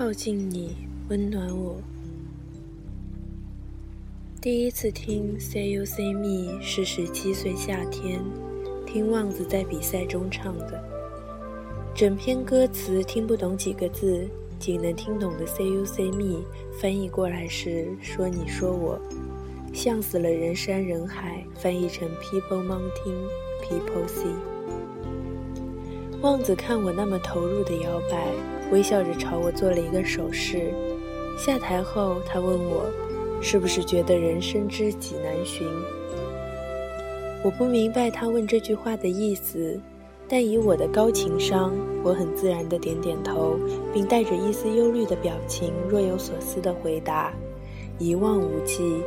靠近你，温暖我。第一次听《Say You Say Me》是十七岁夏天，听旺子在比赛中唱的。整篇歌词听不懂几个字，仅能听懂的《Say You Say Me》翻译过来是“说你说我”，像死了人山人海，翻译成 “People Mountain People Sea”。旺子看我那么投入的摇摆，微笑着朝我做了一个手势。下台后，他问我。是不是觉得人生知己难寻？我不明白他问这句话的意思，但以我的高情商，我很自然地点点头，并带着一丝忧虑的表情，若有所思地回答：“一望无际，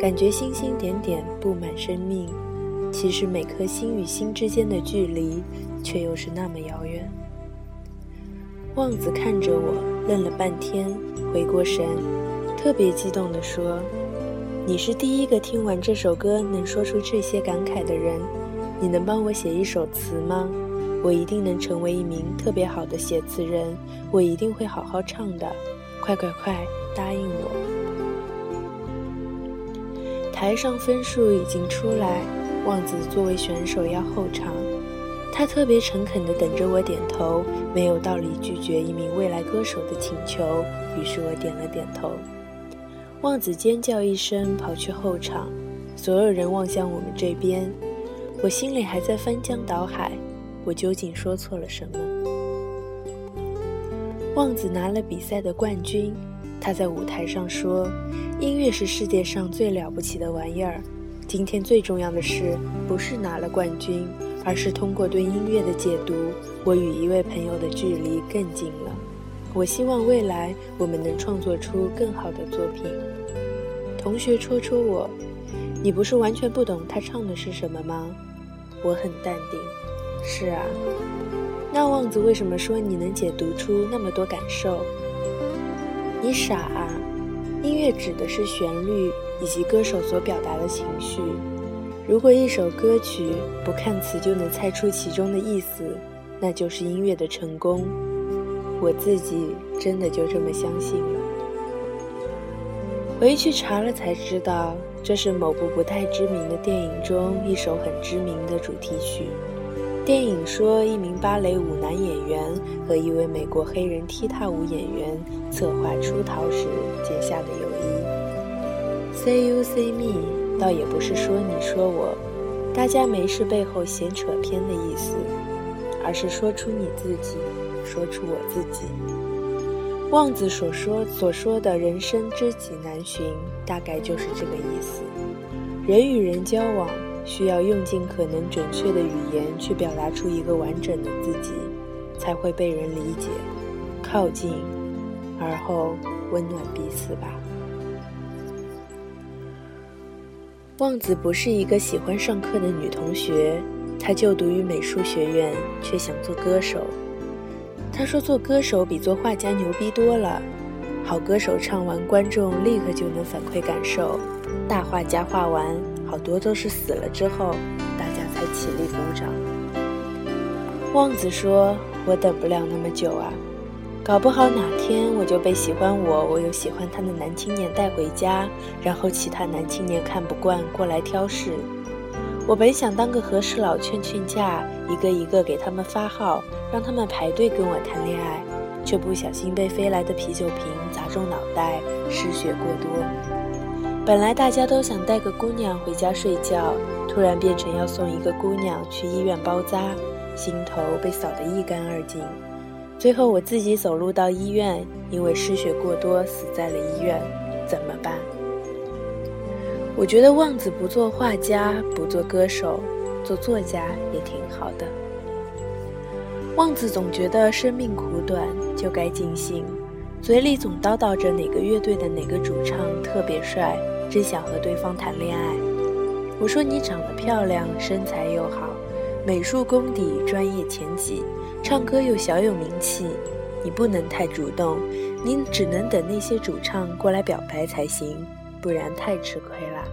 感觉星星点点布满生命，其实每颗心与心之间的距离，却又是那么遥远。”望子看着我，愣了半天，回过神。特别激动地说：“你是第一个听完这首歌能说出这些感慨的人，你能帮我写一首词吗？我一定能成为一名特别好的写词人，我一定会好好唱的，快快快，答应我！”台上分数已经出来，旺子作为选手要候场，他特别诚恳地等着我点头，没有道理拒绝一名未来歌手的请求，于是我点了点头。旺子尖叫一声，跑去后场，所有人望向我们这边。我心里还在翻江倒海，我究竟说错了什么？旺子拿了比赛的冠军，他在舞台上说：“音乐是世界上最了不起的玩意儿。今天最重要的事，不是拿了冠军，而是通过对音乐的解读，我与一位朋友的距离更近了。我希望未来我们能创作出更好的作品。”同学戳戳我，你不是完全不懂他唱的是什么吗？我很淡定。是啊，那旺子为什么说你能解读出那么多感受？你傻啊！音乐指的是旋律以及歌手所表达的情绪。如果一首歌曲不看词就能猜出其中的意思，那就是音乐的成功。我自己真的就这么相信了。回去查了才知道，这是某部不太知名的电影中一首很知名的主题曲。电影说，一名芭蕾舞男演员和一位美国黑人踢踏舞演员策划出逃时结下的友谊。Say you say me，倒也不是说你说我，大家没事背后闲扯偏的意思，而是说出你自己，说出我自己。望子所说所说的人生知己难寻，大概就是这个意思。人与人交往，需要用尽可能准确的语言去表达出一个完整的自己，才会被人理解、靠近，而后温暖彼此吧。旺子不是一个喜欢上课的女同学，她就读于美术学院，却想做歌手。她说：“做歌手比做画家牛逼多了。好歌手唱完，观众立刻就能反馈感受；大画家画完，好多都是死了之后，大家才起立鼓掌。”旺子说：“我等不了那么久啊，搞不好哪天我就被喜欢我，我又喜欢他的男青年带回家，然后其他男青年看不惯过来挑事。我本想当个和事佬，劝劝架，一个一个给他们发号。”让他们排队跟我谈恋爱，却不小心被飞来的啤酒瓶砸中脑袋，失血过多。本来大家都想带个姑娘回家睡觉，突然变成要送一个姑娘去医院包扎，心头被扫得一干二净。最后我自己走路到医院，因为失血过多死在了医院，怎么办？我觉得旺子不做画家，不做歌手，做作家也挺好的。旺子总觉得生命苦短，就该尽兴，嘴里总叨叨着哪个乐队的哪个主唱特别帅，真想和对方谈恋爱。我说你长得漂亮，身材又好，美术功底专业前几，唱歌又小有名气，你不能太主动，你只能等那些主唱过来表白才行，不然太吃亏了。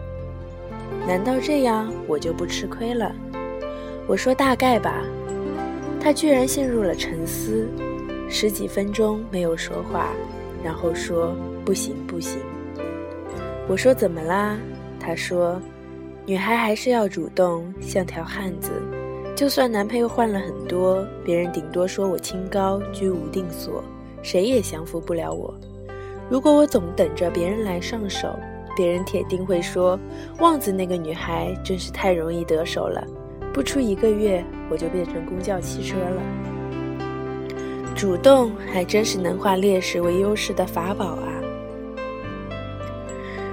难道这样我就不吃亏了？我说大概吧。他居然陷入了沉思，十几分钟没有说话，然后说：“不行，不行。”我说：“怎么啦？”他说：“女孩还是要主动，像条汉子。就算男朋友换了很多，别人顶多说我清高、居无定所，谁也降服不了我。如果我总等着别人来上手，别人铁定会说旺子那个女孩真是太容易得手了。不出一个月，我就变成公交汽车了。主动还真是能化劣势为优势的法宝啊！”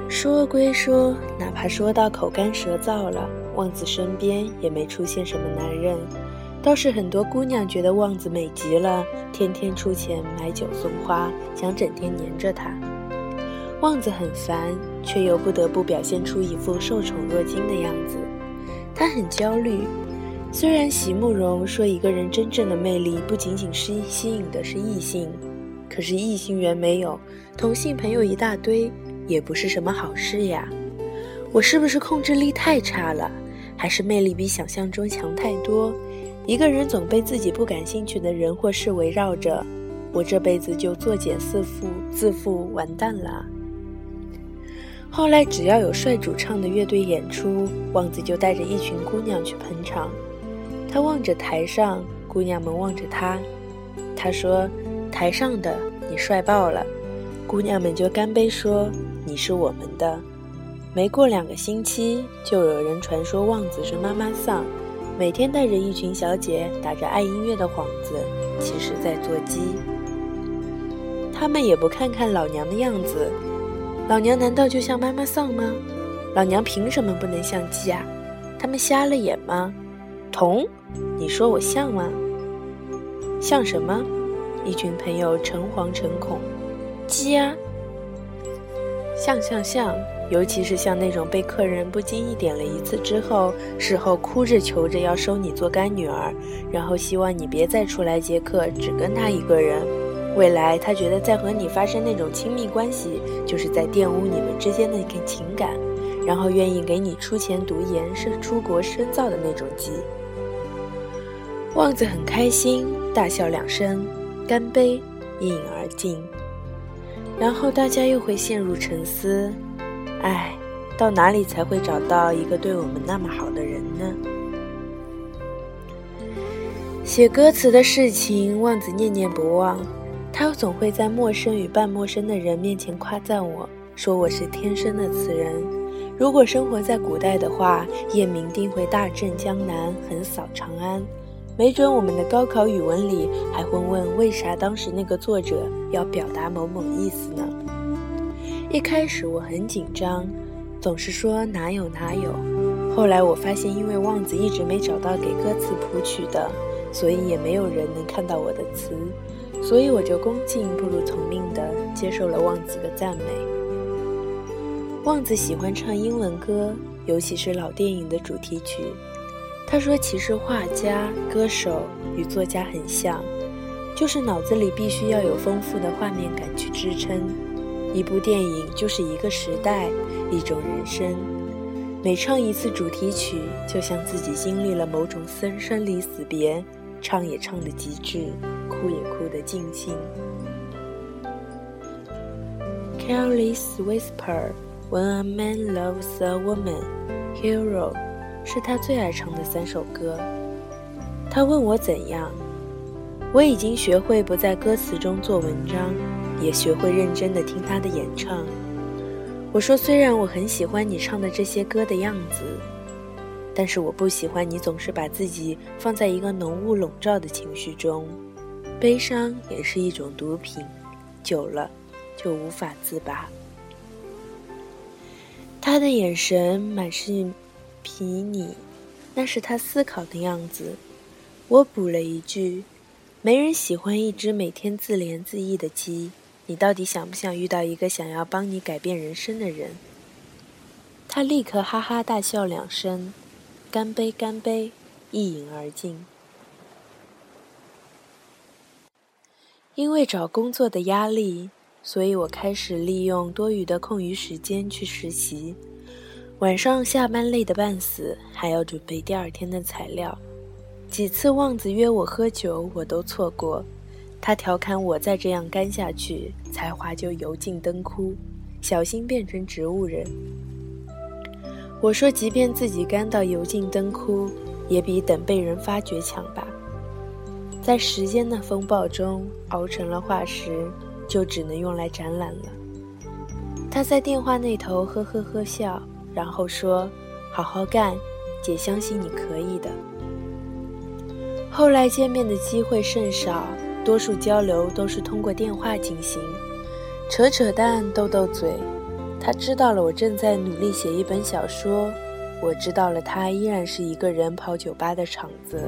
说归说，哪怕说到口干舌燥了，旺子身边也没出现什么男人，倒是很多姑娘觉得旺子美极了，天天出钱买酒送花，想整天黏着他。旺子很烦，却又不得不表现出一副受宠若惊的样子。他很焦虑，虽然席慕容说一个人真正的魅力不仅仅是吸引的是异性，可是异性缘没有，同性朋友一大堆。也不是什么好事呀，我是不是控制力太差了，还是魅力比想象中强太多？一个人总被自己不感兴趣的人或事围绕着，我这辈子就作茧自缚，自负完蛋了。后来只要有帅主唱的乐队演出，旺子就带着一群姑娘去捧场。他望着台上，姑娘们望着他，他说：“台上的你帅爆了。”姑娘们就干杯说。你是我们的。没过两个星期，就有人传说旺子是妈妈桑，每天带着一群小姐打着爱音乐的幌子，其实在做鸡。他们也不看看老娘的样子，老娘难道就像妈妈桑吗？老娘凭什么不能像鸡啊？他们瞎了眼吗？童，你说我像吗？像什么？一群朋友诚惶诚恐。鸡啊！像像像，尤其是像那种被客人不经意点了一次之后，事后哭着求着要收你做干女儿，然后希望你别再出来接客，只跟他一个人。未来他觉得再和你发生那种亲密关系，就是在玷污你们之间的一个情感，然后愿意给你出钱读研、是出国深造的那种鸡。旺子很开心，大笑两声，干杯，一饮而尽。然后大家又会陷入沉思，唉，到哪里才会找到一个对我们那么好的人呢？写歌词的事情，望子念念不忘。他总会在陌生与半陌生的人面前夸赞我，说我是天生的词人。如果生活在古代的话，夜明定会大震江南，横扫长安。没准我们的高考语文里还会问为啥当时那个作者要表达某某意思呢？一开始我很紧张，总是说哪有哪有。后来我发现，因为旺子一直没找到给歌词谱曲的，所以也没有人能看到我的词，所以我就恭敬不如从命的接受了旺子的赞美。旺子喜欢唱英文歌，尤其是老电影的主题曲。他说：“其实画家、歌手与作家很像，就是脑子里必须要有丰富的画面感去支撑。一部电影就是一个时代，一种人生。每唱一次主题曲，就像自己经历了某种生生离死别，唱也唱得极致，哭也哭得尽兴。” Careless whisper when a man loves a woman, hero. 是他最爱唱的三首歌。他问我怎样，我已经学会不在歌词中做文章，也学会认真的听他的演唱。我说，虽然我很喜欢你唱的这些歌的样子，但是我不喜欢你总是把自己放在一个浓雾笼罩的情绪中。悲伤也是一种毒品，久了就无法自拔。他的眼神满是。皮你，那是他思考的样子。我补了一句：“没人喜欢一只每天自怜自艾的鸡。你到底想不想遇到一个想要帮你改变人生的人？”他立刻哈哈大笑两声，干杯，干杯，一饮而尽。因为找工作的压力，所以我开始利用多余的空余时间去实习。晚上下班累得半死，还要准备第二天的材料。几次旺子约我喝酒，我都错过。他调侃我再这样干下去，才华就油尽灯枯，小心变成植物人。我说，即便自己干到油尽灯枯，也比等被人发掘强吧。在时间的风暴中熬成了化石，就只能用来展览了。他在电话那头呵呵呵笑，然后说：“好好干，姐相信你可以的。”后来见面的机会甚少。多数交流都是通过电话进行，扯扯淡，斗斗嘴。他知道了我正在努力写一本小说，我知道了他依然是一个人跑酒吧的场子，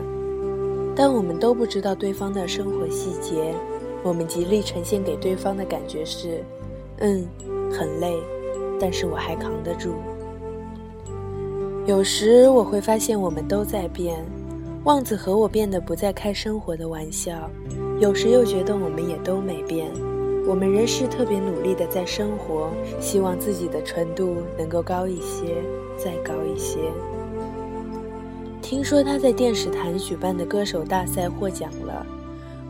但我们都不知道对方的生活细节。我们极力呈现给对方的感觉是：嗯，很累，但是我还扛得住。有时我会发现我们都在变，旺子和我变得不再开生活的玩笑。有时又觉得我们也都没变，我们仍是特别努力的在生活，希望自己的纯度能够高一些，再高一些。听说他在电视台举办的歌手大赛获奖了，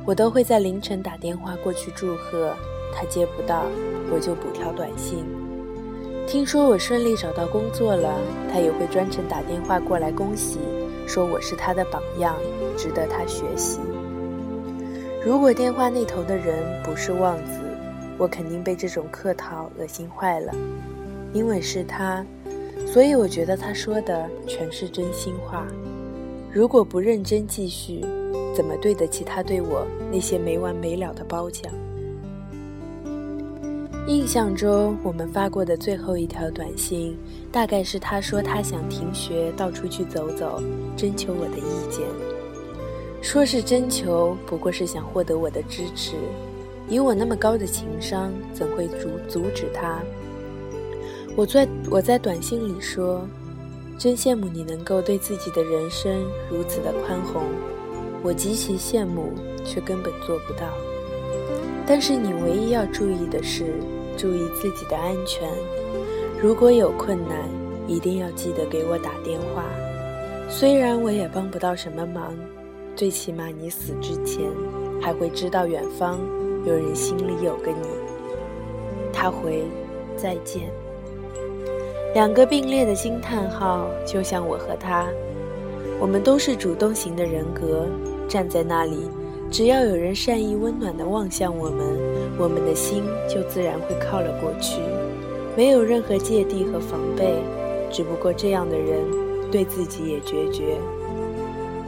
我都会在凌晨打电话过去祝贺，他接不到，我就补条短信。听说我顺利找到工作了，他也会专程打电话过来恭喜，说我是他的榜样，值得他学习。如果电话那头的人不是旺子，我肯定被这种客套恶心坏了。因为是他，所以我觉得他说的全是真心话。如果不认真继续，怎么对得起他对我那些没完没了的褒奖？印象中，我们发过的最后一条短信，大概是他说他想停学，到处去走走，征求我的意见。说是征求，不过是想获得我的支持。以我那么高的情商，怎会阻阻止他？我在我在短信里说：“真羡慕你能够对自己的人生如此的宽宏。”我极其羡慕，却根本做不到。但是你唯一要注意的是，注意自己的安全。如果有困难，一定要记得给我打电话。虽然我也帮不到什么忙。最起码你死之前，还会知道远方有人心里有个你。他回再见。两个并列的惊叹号，就像我和他，我们都是主动型的人格，站在那里，只要有人善意温暖地望向我们，我们的心就自然会靠了过去，没有任何芥蒂和防备。只不过这样的人，对自己也决绝。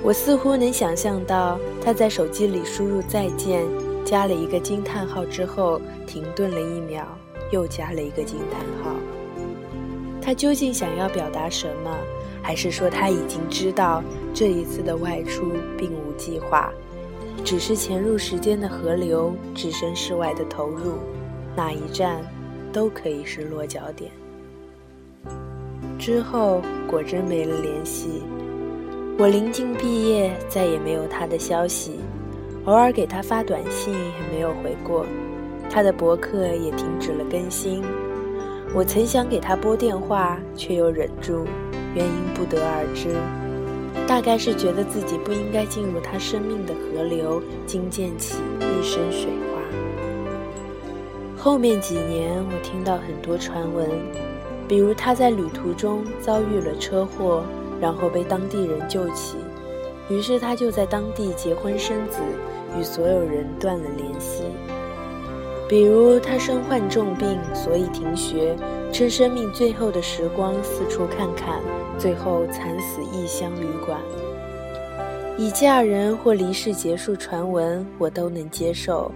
我似乎能想象到他在手机里输入“再见”，加了一个惊叹号之后，停顿了一秒，又加了一个惊叹号。他究竟想要表达什么？还是说他已经知道这一次的外出并无计划，只是潜入时间的河流，置身事外的投入，哪一站都可以是落脚点。之后果真没了联系。我临近毕业，再也没有他的消息，偶尔给他发短信也没有回过，他的博客也停止了更新。我曾想给他拨电话，却又忍住，原因不得而知，大概是觉得自己不应该进入他生命的河流，惊溅起一身水花。后面几年，我听到很多传闻，比如他在旅途中遭遇了车祸。然后被当地人救起，于是他就在当地结婚生子，与所有人断了联系。比如他身患重病，所以停学，趁生命最后的时光四处看看，最后惨死异乡旅馆。以嫁人或离世结束传闻，我都能接受。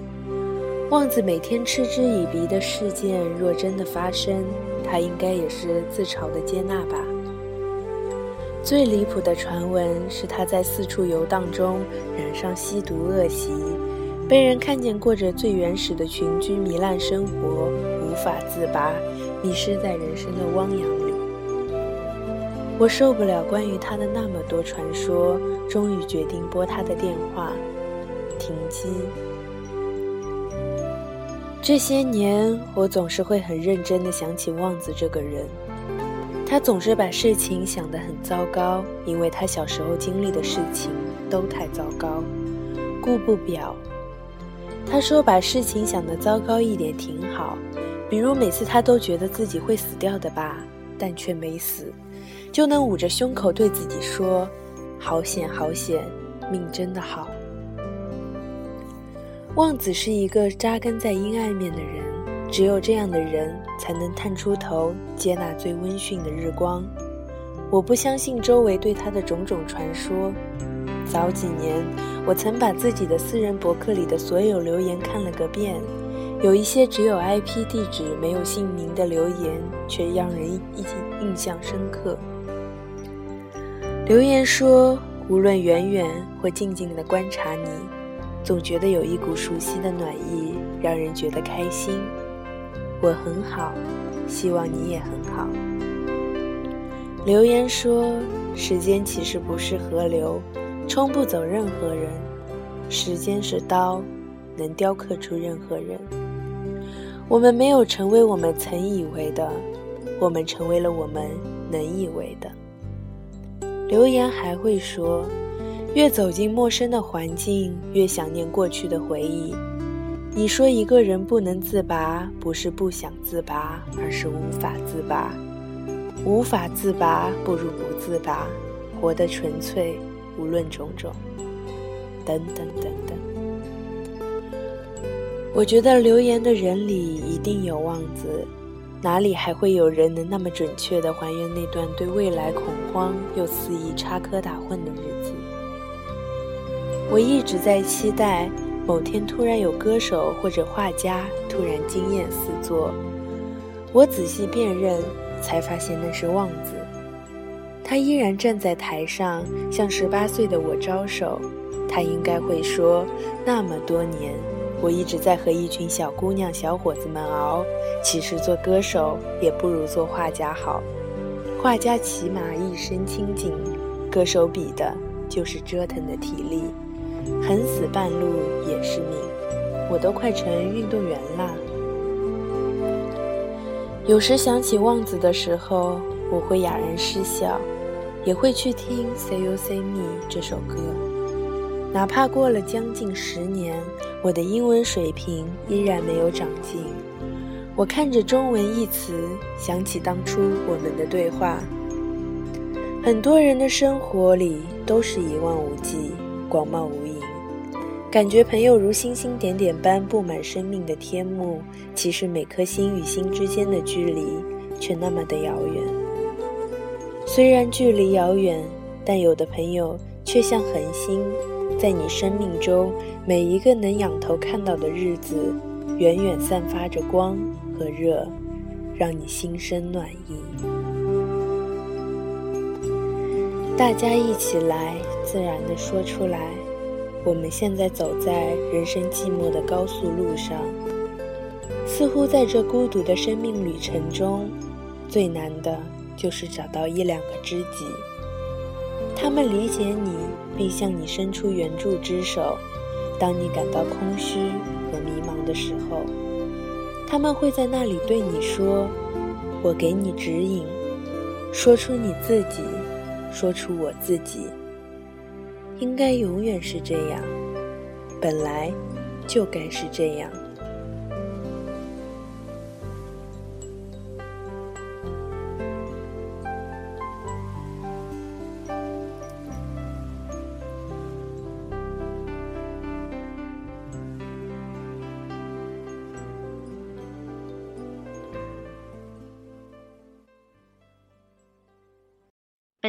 旺子每天嗤之以鼻的事件，若真的发生，他应该也是自嘲的接纳吧。最离谱的传闻是他在四处游荡中染上吸毒恶习，被人看见过着最原始的群居糜烂生活，无法自拔，迷失在人生的汪洋里。我受不了关于他的那么多传说，终于决定拨他的电话，停机。这些年，我总是会很认真地想起旺子这个人。他总是把事情想得很糟糕，因为他小时候经历的事情都太糟糕。顾不表，他说：“把事情想得糟糕一点挺好，比如每次他都觉得自己会死掉的吧，但却没死，就能捂着胸口对自己说：‘好险，好险，命真的好。’”望子是一个扎根在阴暗面的人，只有这样的人才能探出头，接纳最温驯的日光。我不相信周围对他的种种传说。早几年，我曾把自己的私人博客里的所有留言看了个遍，有一些只有 IP 地址没有姓名的留言，却让人印印象深刻。留言说：“无论远远或静静地观察你。”总觉得有一股熟悉的暖意，让人觉得开心。我很好，希望你也很好。留言说：“时间其实不是河流，冲不走任何人。时间是刀，能雕刻出任何人。我们没有成为我们曾以为的，我们成为了我们能以为的。”留言还会说。越走进陌生的环境，越想念过去的回忆。你说一个人不能自拔，不是不想自拔，而是无法自拔。无法自拔，不如不自拔，活得纯粹，无论种种。等等等等。我觉得留言的人里一定有望子，哪里还会有人能那么准确地还原那段对未来恐慌又肆意插科打诨的日子？我一直在期待某天突然有歌手或者画家突然惊艳四座。我仔细辨认，才发现那是旺子。他依然站在台上，向十八岁的我招手。他应该会说：“那么多年，我一直在和一群小姑娘、小伙子们熬。其实做歌手也不如做画家好。画家起码一身清净，歌手比的就是折腾的体力。”横死半路也是命，我都快成运动员了。有时想起望子的时候，我会哑然失笑，也会去听《Say You Say Me》这首歌。哪怕过了将近十年，我的英文水平依然没有长进。我看着中文一词，想起当初我们的对话。很多人的生活里都是一望无际，广袤无垠。感觉朋友如星星点点般布满生命的天幕，其实每颗星与星之间的距离却那么的遥远。虽然距离遥远，但有的朋友却像恒星，在你生命中每一个能仰头看到的日子，远远散发着光和热，让你心生暖意。大家一起来，自然的说出来。我们现在走在人生寂寞的高速路上，似乎在这孤独的生命旅程中，最难的就是找到一两个知己。他们理解你，并向你伸出援助之手。当你感到空虚和迷茫的时候，他们会在那里对你说：“我给你指引。”说出你自己，说出我自己。应该永远是这样，本来就该是这样。